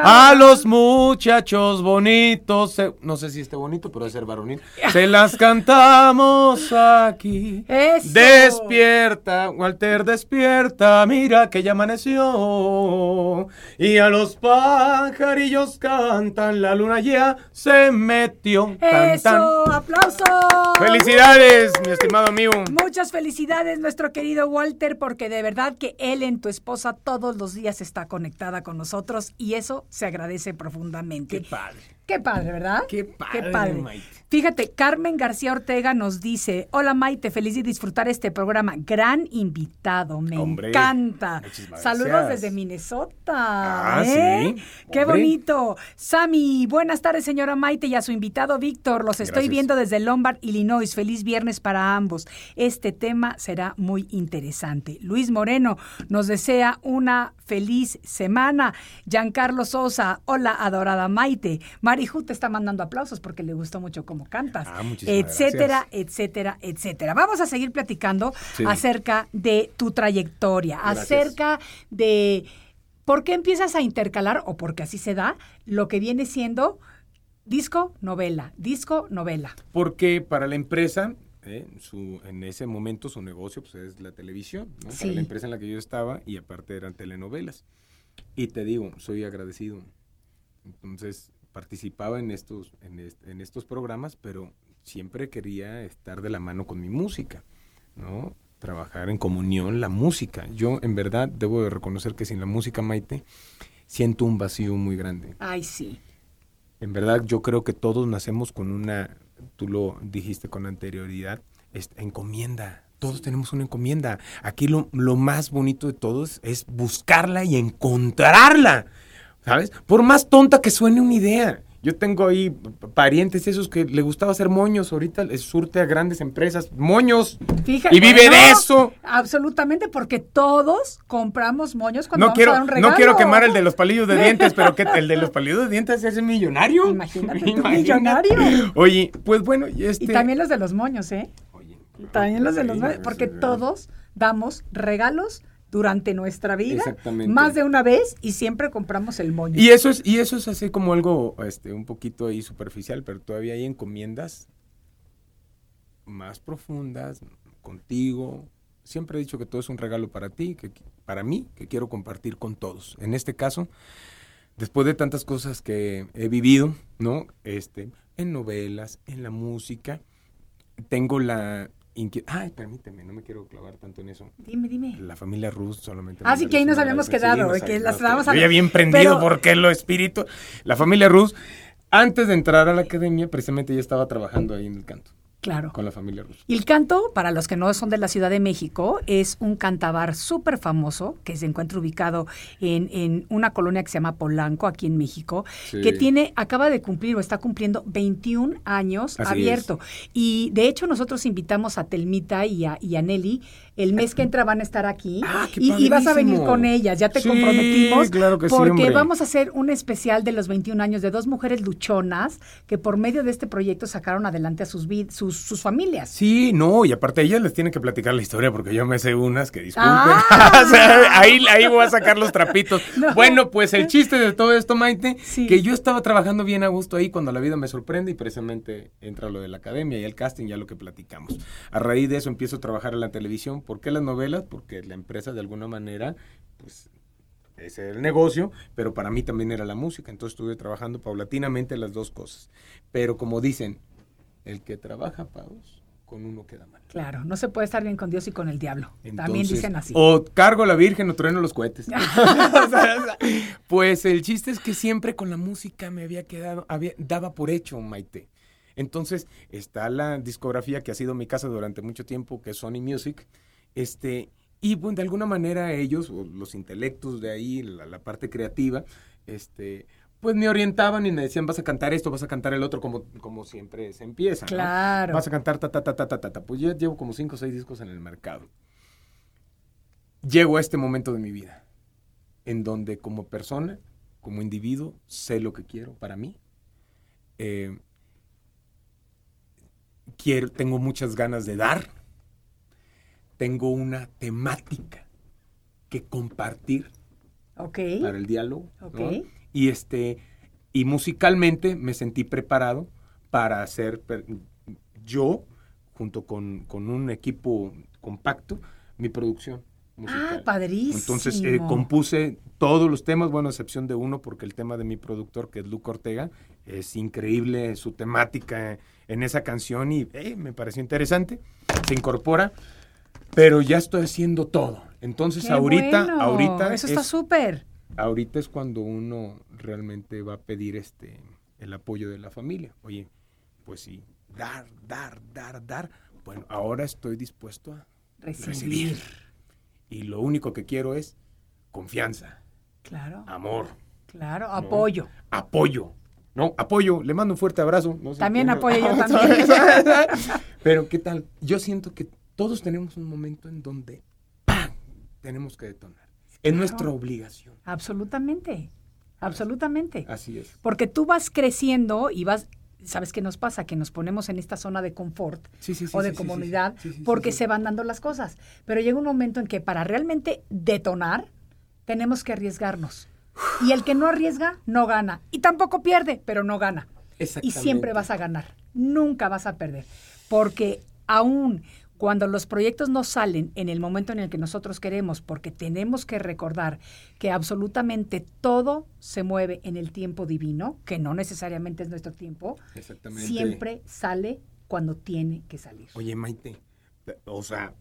A los muchachos bonitos, se- no sé si esté bonito, pero debe ser varonil. Se las cantamos aquí. Eso. Despierta, Walter, despierta, mira que ya amaneció. Y a los pajarillos cantan, la luna ya se metió. Tan, tan. Eso, aplauso. Felicidades, mi estimado amigo. Muchas felicidades, nuestro querido Walter, porque de verdad que él en tu esposa todos los días está conectada con nosotros y eso se agradece profundamente. Qué padre. Qué padre, ¿verdad? Qué padre, Maite. Fíjate, Carmen García Ortega nos dice, hola Maite, feliz de disfrutar este programa. Gran invitado, me Hombre, encanta. Saludos gracias. desde Minnesota. Ah, ¿eh? sí, Qué hombre. bonito. Sami, buenas tardes, señora Maite, y a su invitado Víctor. Los estoy Gracias. viendo desde Lombard, Illinois. Feliz viernes para ambos. Este tema será muy interesante. Luis Moreno nos desea una feliz semana. Giancarlo Sosa, hola, adorada Maite. Mariju te está mandando aplausos porque le gustó mucho cómo cantas. Ah, muchísimas etcétera, gracias. etcétera, etcétera. Vamos a seguir platicando Sí. acerca de tu trayectoria, Gracias. acerca de por qué empiezas a intercalar, o porque así se da, lo que viene siendo disco, novela, disco, novela. Porque para la empresa, eh, su, en ese momento su negocio pues, es la televisión, ¿no? Sí. Para la empresa en la que yo estaba y aparte eran telenovelas. Y te digo, soy agradecido. Entonces participaba en estos, en, est- en estos programas, pero siempre quería estar de la mano con mi música, ¿no? Trabajar en comunión la música. Yo en verdad debo de reconocer que sin la música, Maite, siento un vacío muy grande. Ay, sí. En verdad, yo creo que todos nacemos con una, tú lo dijiste con anterioridad, es encomienda. Todos tenemos una encomienda. Aquí lo, lo más bonito de todos es buscarla y encontrarla. ¿Sabes? Por más tonta que suene una idea. Yo tengo ahí parientes esos que le gustaba hacer moños. Ahorita les surte a grandes empresas. ¡Moños! Fíjate, y vive de eso. Absolutamente, porque todos compramos moños cuando No vamos a quiero, dar un regalo. no quiero quemar el de los palillos de dientes, pero que el de los palillos de dientes es millonario. Imagínate tú, millonario. Oye, pues bueno, y este. Y también los de los moños, ¿eh? Oye, También los de los moños, porque todos damos regalos durante nuestra vida, más de una vez, y siempre compramos el moño. Y eso es, y eso es así como algo, este, un poquito ahí superficial, pero todavía hay encomiendas más profundas contigo. Siempre he dicho que todo es un regalo para ti, que para mí, que quiero compartir con todos. En este caso, después de tantas cosas que he vivido, ¿no? Este, en novelas, en la música, tengo la. Ay, permíteme, no me quiero clavar tanto en eso. Dime, dime. La familia Rus solamente. Ah, sí, que ahí nos habíamos quedado, nos que habíamos la estábamos quedado. Yo ya hablando. bien prendido Pero- porque lo espíritu. La familia Rus, antes de entrar a la academia, precisamente ya estaba trabajando ahí en el canto, Claro. con la familia Rus. Y el canto, para los que no son de la Ciudad de México, es un cantabar súper famoso que se encuentra ubicado en, en una colonia que se llama Polanco, aquí en México, Sí. que tiene, acaba de cumplir o está cumpliendo 21 años Así abierto. Y de hecho nosotros invitamos a Telmita y a, y a Nelly. El mes que entra van a estar aquí Ah, qué y, y vas a venir con ellas, ya te Sí, comprometimos. claro que porque vamos a hacer un especial de los 21 años de dos mujeres luchonas que por medio de este proyecto sacaron adelante a sus, vid- sus, sus familias. Sí, no, y aparte ellas les tienen que platicar la historia porque yo me sé unas que disculpen. Ah. O sea, ahí, ahí voy a sacar los trapitos. No. Bueno, pues el chiste de todo esto, Maite, Sí. que yo estaba trabajando bien a gusto ahí cuando la vida me sorprende y precisamente entra lo de la academia y el casting, ya lo que platicamos. A raíz de eso empiezo a trabajar en la televisión. ¿Por qué las novelas? Porque la empresa de alguna manera, pues ese era el negocio, pero para mí también era la música. Entonces estuve trabajando paulatinamente las dos cosas. Pero como dicen, el que trabaja para dos, con uno queda mal. Claro, no se puede estar bien con Dios y con el diablo. También dicen así. O cargo a la Virgen o trueno los cohetes. Pues el chiste es que siempre con la música me había quedado, había, daba por hecho, Maite. Entonces está la discografía que ha sido mi casa durante mucho tiempo, que es Sony Music. Este, y bueno, de alguna manera ellos, o los intelectos de ahí, la, la parte creativa, este, pues me orientaban y me decían, vas a cantar esto, vas a cantar el otro, como, como siempre se empieza. ¿no? Claro. Vas a cantar ta ta ta ta ta ta ta. Pues ya llevo como cinco o seis discos en el mercado. Llego a este momento de mi vida, en donde como persona, como individuo, sé lo que quiero para mí. Eh, quiero, tengo muchas ganas de dar. Tengo una temática que compartir para el diálogo. ¿no? Y este y musicalmente me sentí preparado para hacer per- yo junto con, con un equipo compacto mi producción musical. Ah, padrísimo. Entonces eh, compuse todos los temas, bueno, a excepción de uno, porque el tema de mi productor, que es Luca Ortega, es increíble su temática en esa canción y eh, me pareció interesante. Se incorpora, pero ya estoy haciendo todo. Entonces Qué ahorita, bueno. ahorita Eso está es- súper. Ahorita es cuando uno realmente va a pedir este el apoyo de la familia. Oye, pues sí, dar, dar, dar, dar. Bueno, ahora estoy dispuesto a Recibir. recibir. Y lo único que quiero es confianza, Claro. amor, Claro. ¿no? Apoyo. apoyo. No, apoyo, le mando un fuerte abrazo. No sé También apoyo yo también. Pero ¿qué tal? Yo siento que todos tenemos un momento en donde ¡pam! tenemos que detonar. Es Claro. nuestra obligación. Absolutamente. Absolutamente. Así es. Porque tú vas creciendo y vas, ¿sabes qué nos pasa? Que nos ponemos en esta zona de confort Sí, sí, sí, o de comunidad porque se van dando las cosas. Pero llega un momento en que para realmente detonar, tenemos que arriesgarnos. Y el que no arriesga, no gana. Y tampoco pierde, pero no gana. Y siempre vas a ganar. Nunca vas a perder. Porque aún cuando los proyectos no salen en el momento en el que nosotros queremos, porque tenemos que recordar que absolutamente todo se mueve en el tiempo divino, que no necesariamente es nuestro tiempo, Exactamente. siempre sale cuando tiene que salir. Oye, Maite, o sea,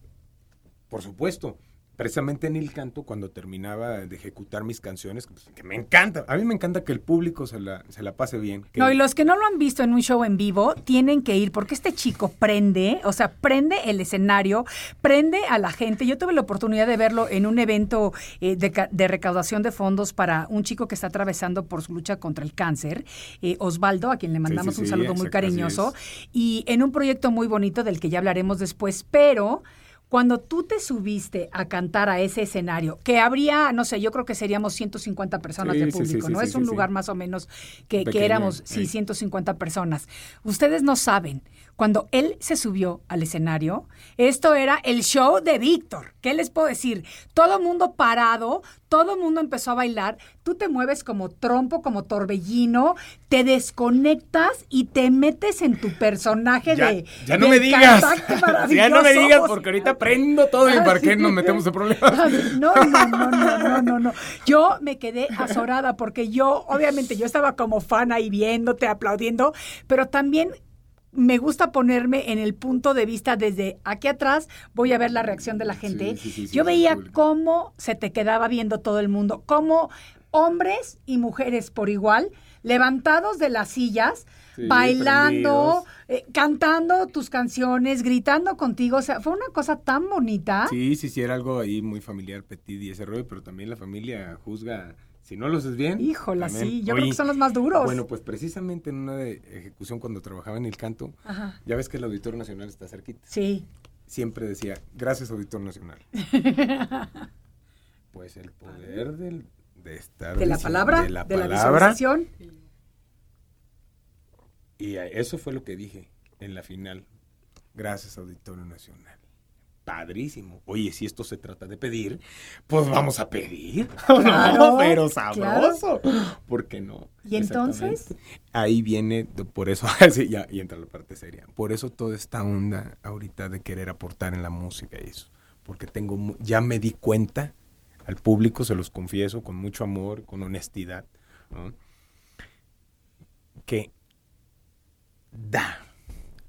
por supuesto, precisamente en el canto, cuando terminaba de ejecutar mis canciones, pues, que me encanta, a mí me encanta que el público se la, se la pase bien. que- No, y los que no lo han visto en un show en vivo tienen que ir porque este chico prende, o sea, prende el escenario, prende a la gente. Yo tuve la oportunidad de verlo en un evento eh, de, ca- de recaudación de fondos para un chico que está atravesando por su lucha contra el cáncer, eh, Osvaldo, a quien le mandamos sí, un sí, saludo muy exacto, cariñoso, y en un proyecto muy bonito del que ya hablaremos después, pero... Cuando tú te subiste a cantar a ese escenario, que habría, no sé, yo creo que seríamos 150 personas Sí, de sí, público, sí, ¿no? es un lugar más o menos que, que éramos, sí, ahí. 150 personas. Ustedes no saben cuando él se subió al escenario, esto era el show de Víctor. ¿Qué les puedo decir? Todo mundo parado, todo mundo empezó a bailar, tú te mueves como trompo, como torbellino, te desconectas y te metes en tu personaje de... Ya no me digas. ya no me digas porque ahorita prendo todo y para qué nos metemos en problemas. No, no, no, no, no, no, no. Yo me quedé azorada porque yo, obviamente, yo estaba como fan ahí viéndote, aplaudiendo, pero también me gusta ponerme en el punto de vista desde aquí atrás, voy a ver la reacción de la gente. Yo veía cómo se te quedaba viendo todo el mundo, cómo hombres y mujeres por igual, levantados de las sillas, bailando, eh, cantando tus canciones, gritando contigo. O sea, fue una cosa tan bonita. Sí, sí, sí, era algo ahí muy familiar, Petit y ese rollo, pero también la familia juzga si no lo haces bien. Híjola, sí, yo creo que son los más duros. Bueno, pues precisamente en una ejecución cuando trabajaba en el canto, ya ves que el Auditorio Nacional está cerquita. Sí. Siempre decía, gracias Auditorio Nacional. pues el poder del, de estar... De la palabra, de la, palabra, Y eso fue lo que dije en la final. Gracias Auditorio Nacional padrísimo. Oye, si esto se trata de pedir, pues vamos a pedir. no, pero sabroso. ¿Por qué no? ¿Y entonces? Ahí viene, por eso, ya, y entra la parte seria. Por eso toda esta onda ahorita de querer aportar en la música y eso. Porque tengo, ya me di cuenta, al público se los confieso, con mucho amor, con honestidad, que da,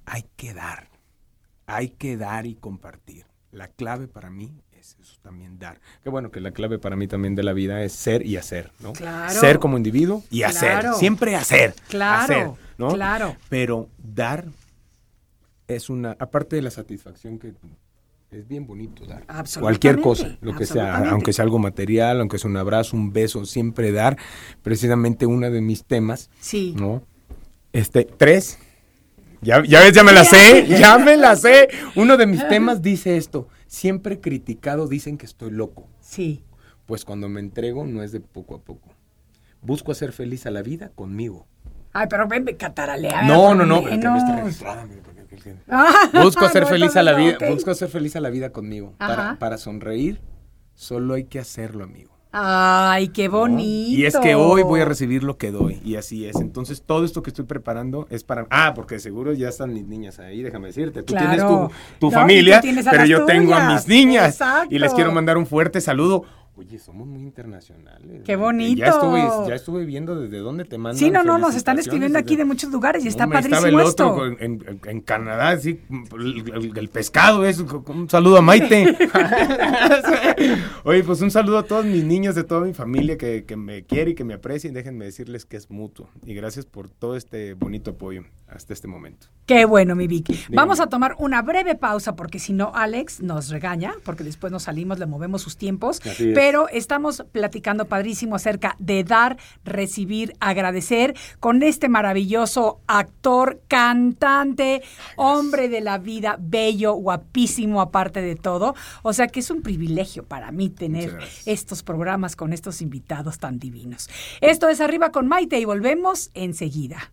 hay que dar hay que dar y compartir. La clave para mí es eso también dar. Qué bueno que la clave para mí también de la vida es ser y hacer, ¿no? Claro. Ser como individuo y hacer. Siempre hacer. Claro. Hacer, ¿no? Claro. Pero dar es una, aparte de la satisfacción que es bien bonito dar. Cualquier cosa, lo que sea, aunque sea algo material, aunque sea un abrazo, un beso, siempre dar. Precisamente uno de mis temas, sí. ¿no? Este, tres, ya, ya ves, ya me la sé, ya me la sé. Uno de mis temas dice esto, siempre criticado dicen que estoy loco. Sí. Pues cuando me entrego no es de poco a poco. Busco hacer feliz a la vida conmigo. Ay, pero ven, cataralea. No, no, no, pero no. registrada. Busco hacer feliz a la vida, busco hacer feliz a la vida conmigo. Para, para sonreír, solo hay que hacerlo, amigo. Ay, qué bonito. Y es que hoy voy a recibir lo que doy. Y así es. Entonces, todo esto que estoy preparando es para. Ah, porque seguro ya están mis niñas ahí, déjame decirte. Tú tienes tu, familia, pero yo tengo a mis niñas. Y les quiero mandar un fuerte saludo. Oye, somos muy internacionales. Qué bonito. Ya estuve, ya estuve viendo desde dónde te mandan. Sí, no, no, nos están escribiendo aquí de muchos lugares y está padrísimo estaba el otro En, Canadá, sí, el, pescado es. Un saludo a Maite. Oye, pues un saludo a todos mis niños de toda mi familia que, que me quiere y que me aprecien. Déjenme decirles que es mutuo. Y gracias por todo este bonito apoyo hasta este momento. Qué bueno, mi Vicky. Vamos a tomar una breve pausa porque si no, Alex nos regaña, porque después nos salimos, le movemos sus tiempos. Pero estamos platicando padrísimo acerca de dar, recibir, agradecer con este maravilloso actor, cantante, hombre de la vida, bello, guapísimo aparte de todo. O sea que es un privilegio para mí tener estos programas con estos invitados tan divinos. Esto es Arriba con Maite y volvemos enseguida.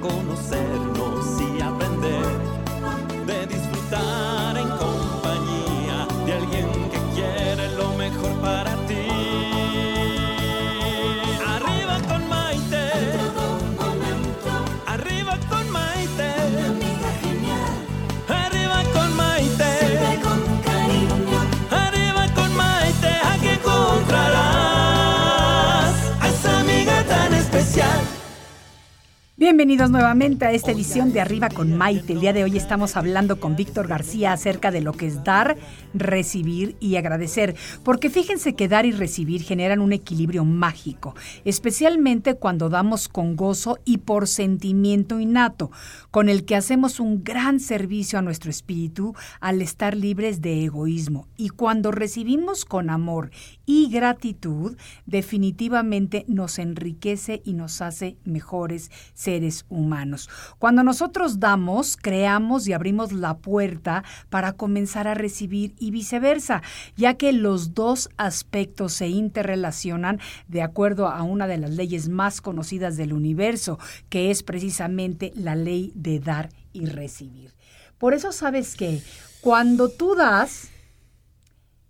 De Bienvenidos nuevamente a esta edición de Arriba con Maite. El día de hoy estamos hablando con Víctor García acerca de lo que es dar, recibir y agradecer. Porque fíjense que dar y recibir generan un equilibrio mágico, especialmente cuando damos con gozo y por sentimiento innato, con el que hacemos un gran servicio a nuestro espíritu al estar libres de egoísmo. Y cuando recibimos con amor y gratitud, definitivamente nos enriquece y nos hace mejores seres humanos. Cuando nosotros damos, creamos y abrimos la puerta para comenzar a recibir y viceversa, ya que los dos aspectos se interrelacionan de acuerdo a una de las leyes más conocidas del universo, que es precisamente la ley de dar y recibir. Por eso sabes que cuando tú das,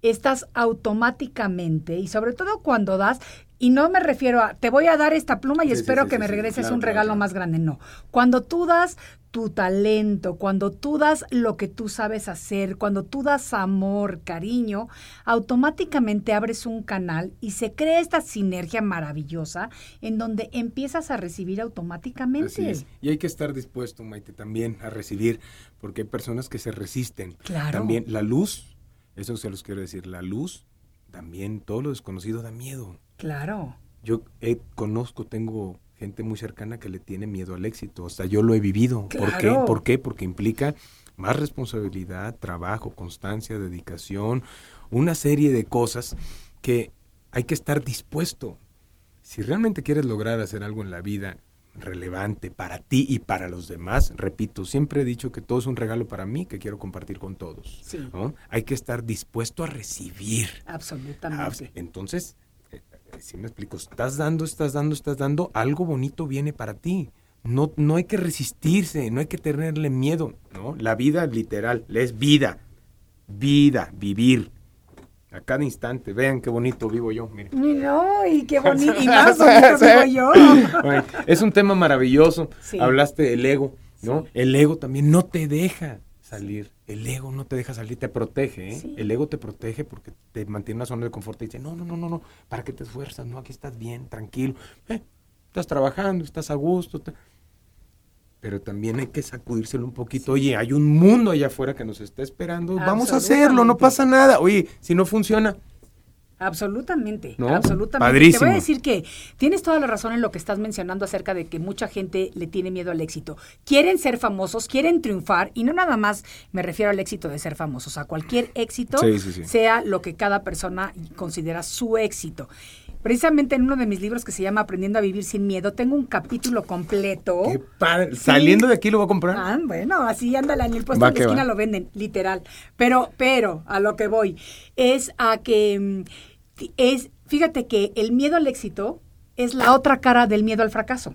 estás automáticamente, y sobre todo cuando das, y no me refiero a, te voy a dar esta pluma y Sí, espero sí, que sí, me regreses claro, un regalo claro. más grande, no. Cuando tú das tu talento, cuando tú das lo que tú sabes hacer, cuando tú das amor, cariño, automáticamente abres un canal y se crea esta sinergia maravillosa en donde empiezas a recibir automáticamente. Así es. Y hay que estar dispuesto, Maite, también a recibir, porque hay personas que se resisten. Claro. También la luz, eso se los quiero decir, la luz, también todo lo desconocido da miedo. Claro. Yo eh, conozco, tengo gente muy cercana que le tiene miedo al éxito, o sea, yo lo he vivido. ¿Por qué? ¿Por qué? Porque implica más responsabilidad, trabajo, constancia, dedicación, una serie de cosas que hay que estar dispuesto. Si realmente quieres lograr hacer algo en la vida relevante para ti y para los demás, repito, siempre he dicho que todo es un regalo para mí que quiero compartir con todos. Sí. ¿no? Hay que estar dispuesto a recibir. Absolutamente. entonces, si me explico, estás dando, estás dando, estás dando, algo bonito viene para ti. No, no hay que resistirse, no hay que tenerle miedo, ¿no? La vida literal, es vida, vida, vivir. A cada instante, vean qué bonito vivo yo, miren. Y No, y qué bonito, y más bonito vivo yo. Es un tema maravilloso. Sí. Hablaste del ego, ¿no? El ego también no te deja salir. El ego no te deja salir, te protege, ¿eh? Sí. El ego te protege porque te mantiene en una zona de confort y dice, no, no, no, no, no, ¿para qué te esfuerzas? No, aquí estás bien, tranquilo. Eh, estás trabajando, estás a gusto. te- Pero también hay que sacudírselo un poquito. Oye, hay un mundo allá afuera que nos está esperando. Vamos a hacerlo, no pasa nada. Oye, si no funciona, Absolutamente, ¿No? absolutamente. Padrísimo. Te voy a decir que tienes toda la razón en lo que estás mencionando acerca de que mucha gente le tiene miedo al éxito. Quieren ser famosos, quieren triunfar y no nada más me refiero al éxito de ser famosos, a cualquier éxito, Sí, sí, sí. sea lo que cada persona considera su éxito. Precisamente en uno de mis libros que se llama Aprendiendo a vivir sin miedo, tengo un capítulo completo. qué padre. Saliendo de aquí lo voy a comprar. Ah, bueno, así ándale, en el puesto Va de la esquina va. lo venden, literal. Pero, pero, a lo que voy, es a que mm, es, fíjate que el miedo al éxito es la otra cara del miedo al fracaso.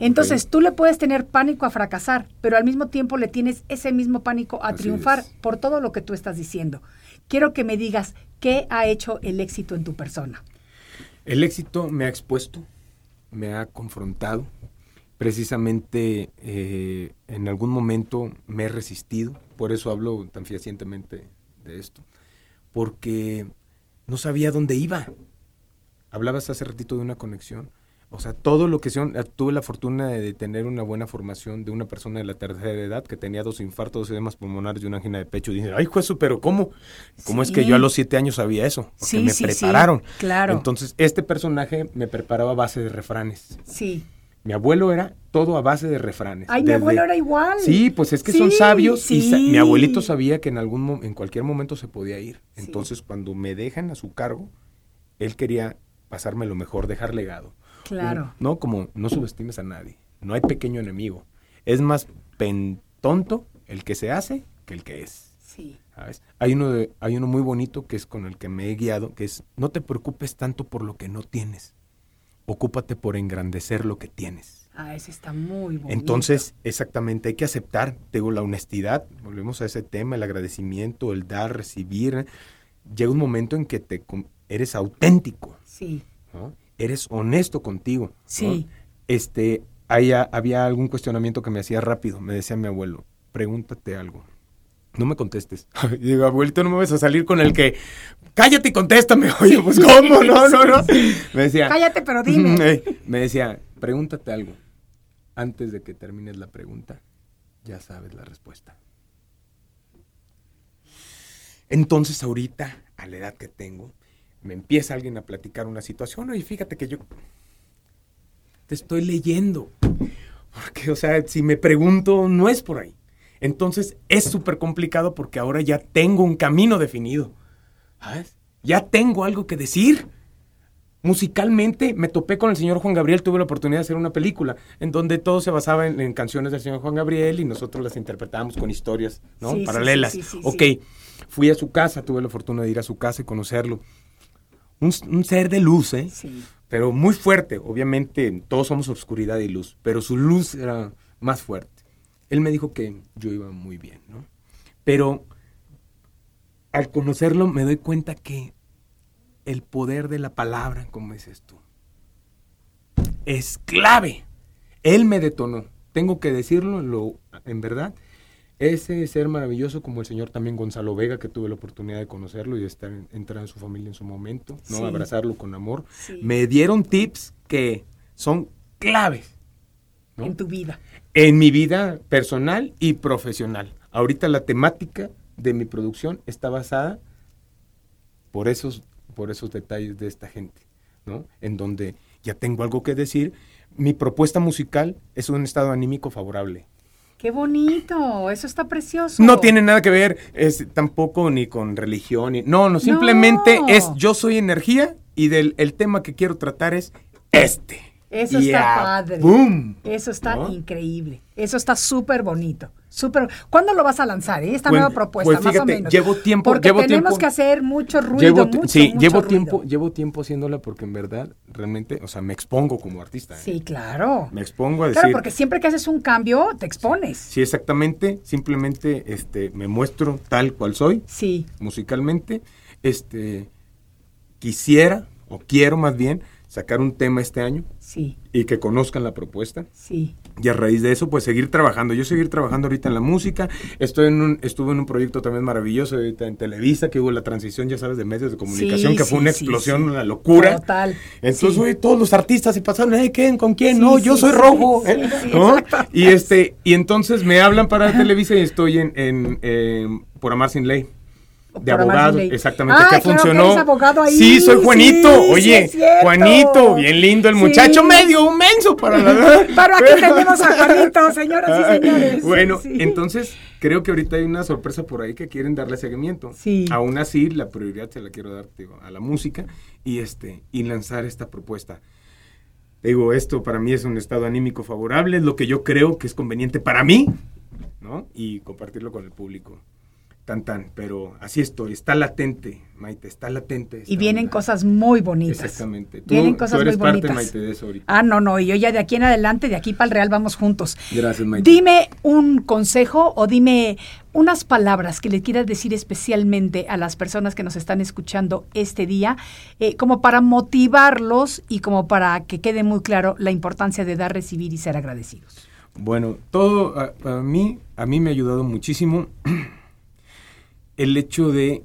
Entonces, tú le puedes tener pánico a fracasar, pero al mismo tiempo le tienes ese mismo pánico a Así triunfar es. por todo lo que tú estás diciendo. Quiero que me digas qué ha hecho el éxito en tu persona. El éxito me ha expuesto, me ha confrontado. Precisamente eh, en algún momento me he resistido, por eso hablo tan fehacientemente de esto, porque no sabía dónde iba. Hablabas hace ratito de una conexión. O sea, todo lo que son, eh, tuve la fortuna de, tener una buena formación de una persona de la tercera edad que tenía dos infartos, dos edemas pulmonares y una angina de pecho. Y dije, ay, juez, pero ¿cómo? ¿Cómo es que yo a los siete años sabía eso? Porque Sí, me sí, prepararon. claro. Entonces, este personaje me preparaba a base de refranes. Sí. Mi abuelo era todo a base de refranes. Ay, mi abuelo era igual. Sí, pues es que Sí, son sabios y sa- mi abuelito sabía que en algún en cualquier momento se podía ir. Sí. Entonces, cuando me dejan a su cargo, él quería pasarme lo mejor, dejar legado. Claro. No, como no subestimes a nadie. No hay pequeño enemigo. Es más pen tonto el que se hace que el que es. Sí. ¿sabes? Hay uno de, hay uno muy bonito que es con el que me he guiado, que es no te preocupes tanto por lo que no tienes. Ocúpate por engrandecer lo que tienes. Ah, ese está muy bonito. Entonces, exactamente, hay que aceptar, digo, la honestidad, volvemos a ese tema, el agradecimiento, el dar, recibir. Llega un momento en que te eres auténtico, Sí. ¿no? Eres honesto contigo. ¿no? Sí. Este, haya- había algún cuestionamiento que me hacía rápido, me decía mi abuelo, pregúntate algo. No me contestes. Y digo, abuelito, no me vas a salir con el que, cállate y contéstame. Oye, pues, ¿cómo? No, no, no. Me decía, Cállate, pero dime. Me decía, pregúntate algo. antes de que termines la pregunta, ya sabes la respuesta. Entonces ahorita, a la edad que tengo, me empieza alguien a platicar una situación, y fíjate que yo te estoy leyendo. Porque, o sea, si me pregunto, no es por ahí. Entonces es súper complicado porque ahora ya tengo un camino definido. ¿Sabes? Ya tengo algo que decir. Musicalmente me topé con el señor Juan Gabriel, tuve la oportunidad de hacer una película en donde todo se basaba en, canciones del señor Juan Gabriel y nosotros las interpretábamos con historias ¿no? paralelas. ok, fui a su casa, tuve la fortuna de ir a su casa y conocerlo. Un, un ser de luz, ¿eh? Pero muy fuerte, obviamente todos somos oscuridad y luz, pero su luz era más fuerte. Él me dijo que yo iba muy bien, ¿no? Pero al conocerlo me doy cuenta que el poder de la palabra, como dices tú, es clave. Él me detonó. Tengo que decirlo, lo, en verdad, ese ser maravilloso como el señor también Gonzalo Vega, que tuve la oportunidad de conocerlo y de estar entrar en su familia en su momento, ¿no? Abrazarlo con amor. Me dieron tips que son claves. En tu vida. En mi vida personal y profesional. Ahorita la temática de mi producción está basada por esos, por esos detalles de esta gente, ¿no? En donde ya tengo algo que decir. Mi propuesta musical es un estado anímico favorable. Qué bonito, eso está precioso. No tiene nada que ver es, tampoco ni con religión, ni, no, no, simplemente es yo soy energía y del el tema que quiero tratar es este. Eso está padre. ¡Boom! Eso está increíble. Eso está súper bonito. Súper. ¿Cuándo lo vas a lanzar? Eh? Esta nueva propuesta, pues más o menos. Llevo tiempo. Porque llevo tenemos que hacer mucho ruido. mucho, sí, llevo tiempo, llevo tiempo haciéndola porque en verdad, realmente, o sea, me expongo como artista. ¿eh? Sí, claro. Me expongo a decir. Claro, porque siempre que haces un cambio, te expones. Sí, exactamente. Simplemente, este, me muestro tal cual soy. Sí. Musicalmente, este, quisiera o quiero más bien sacar un tema este año. Sí. Y que conozcan la propuesta. Sí. Y a raíz de eso, pues seguir trabajando. Yo seguir trabajando ahorita en la música. Estoy en un, estuve en un proyecto también maravilloso ahorita en Televisa, que hubo la transición, ya sabes, de medios de comunicación, que fue una explosión, una locura. Total. Entonces, oye, todos los artistas se pasaron, ¿eh? ¿Quién? ¿Con quién? no, yo soy rojo. ¿eh? Y este, y entonces me hablan para Televisa y estoy en, en Por Amar Sin Ley de abogado, exactamente, ah, que funcionó. Sí, soy Juanito. Oye, Juanito, bien lindo el muchacho, medio un menso para la Pero aquí tenemos a Juanito, señoras y señores. Bueno, entonces creo que ahorita hay una sorpresa por ahí que quieren darle seguimiento. Sí. Aún así, la prioridad se la quiero dar a la música y este y lanzar esta propuesta. Digo, esto para mí es un estado anímico favorable, es lo que yo creo que es conveniente para mí, ¿no? Y compartirlo con el público tan tan, pero así estoy, está latente, Maite, está latente. Y vienen cosas muy bonitas. Exactamente. vienen cosas eres muy bonitas. Maite, de eso ahorita. Ah, no, no, y yo ya de aquí en adelante, de aquí para el Real vamos juntos. Gracias, Maite. Dime un consejo o dime unas palabras que le quieras decir especialmente a las personas que nos están escuchando este día, eh, como para motivarlos y como para que quede muy claro la importancia de dar, recibir y ser agradecidos. Bueno, todo a mí, a mí me ha ayudado muchísimo el hecho de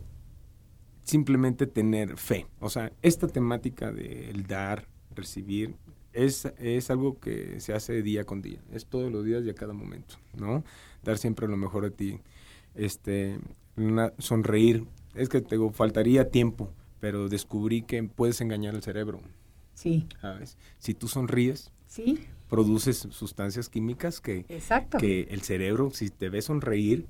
simplemente tener fe. O sea, esta temática del dar, recibir, es, es algo que se hace día con día, es todos los días y a cada momento, ¿no? Dar siempre lo mejor a ti, este, sonreír. Es que te faltaría tiempo, pero descubrí que puedes engañar al cerebro. Sí. ¿Sabes? Si tú sonríes, sí. produces sustancias químicas que, que el cerebro, si te ve sonreír,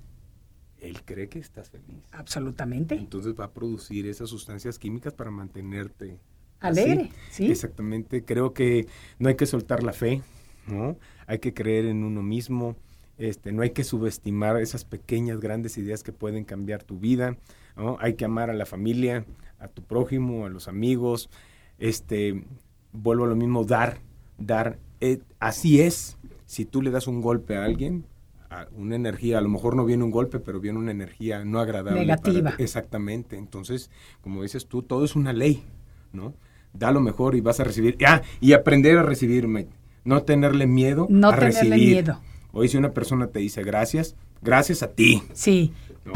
él cree que estás feliz. Absolutamente. Entonces va a producir esas sustancias químicas para mantenerte alegre. Sí. Exactamente. Creo que no hay que soltar la fe, ¿no? Hay que creer en uno mismo. Este, no hay que subestimar esas pequeñas, grandes ideas que pueden cambiar tu vida. ¿no? Hay que amar a la familia, a tu prójimo, a los amigos. Este, vuelvo a lo mismo, dar, dar. Eh, así es. Si tú le das un golpe a alguien, una energía, a lo mejor no viene un golpe, pero viene una energía no agradable. Negativa. exactamente. Entonces, como dices tú, todo es una ley, ¿no? Da lo mejor y vas a recibir. Ah, y aprender a recibirme. No tenerle miedo no a tenerle miedo. Hoy si una persona te dice gracias, gracias a ti. Sí,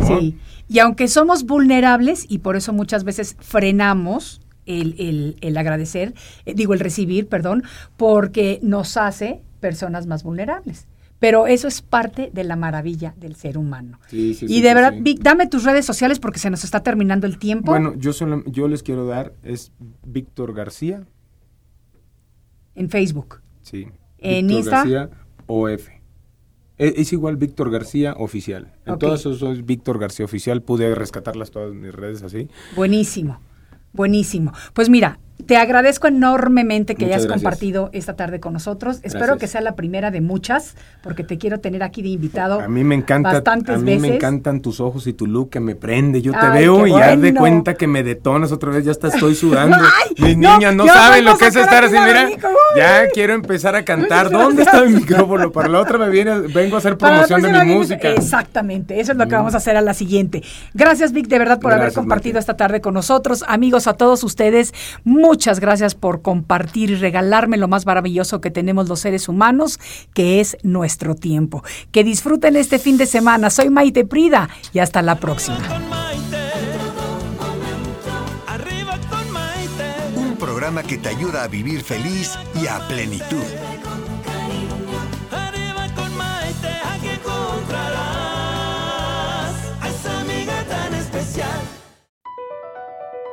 sí. Y aunque somos vulnerables y por eso muchas veces frenamos el, el, el agradecer, eh, digo el recibir, perdón, porque nos hace personas más vulnerables. Pero eso es parte de la maravilla del ser humano. Sí, sí, y sí, de verdad. Vic, dame tus redes sociales porque se nos está terminando el tiempo. Bueno, yo, solo, yo les quiero dar, es Víctor García, en Facebook. sí. ¿En Víctor Insta? García OF. Es, es igual Víctor García Oficial. En Ok. todas soy Víctor García Oficial. Pude rescatarlas todas mis redes así. Buenísimo, buenísimo. Pues mira, te agradezco enormemente que Muchas hayas gracias. compartido esta tarde con nosotros. Espero que sea la primera de muchas, porque te quiero tener aquí de invitado. A mí me encanta, bastantes a mí veces. me encantan tus ojos y tu look que me prende. Yo te Ay, veo y haz de bueno. cuenta que me detonas otra vez. Ya hasta estoy sudando. Ay, Mis no, niñas no saben lo que es estar así. Mira, ya quiero empezar a cantar. ¿Dónde está el micrófono? Para la otra me viene, vengo a hacer promoción de mi música. Exactamente, eso es lo que vamos a hacer a la siguiente. Gracias, Vic, de verdad, por haber compartido esta tarde con nosotros. Amigos, a todos ustedes, muchas gracias por compartir y regalarme lo más maravilloso que tenemos los seres humanos, que es nuestro tiempo. Que disfruten este fin de semana. Soy Maite Prida y hasta la próxima. con Maite. Arriba con Maite. Un programa que te ayuda a vivir feliz y a plenitud.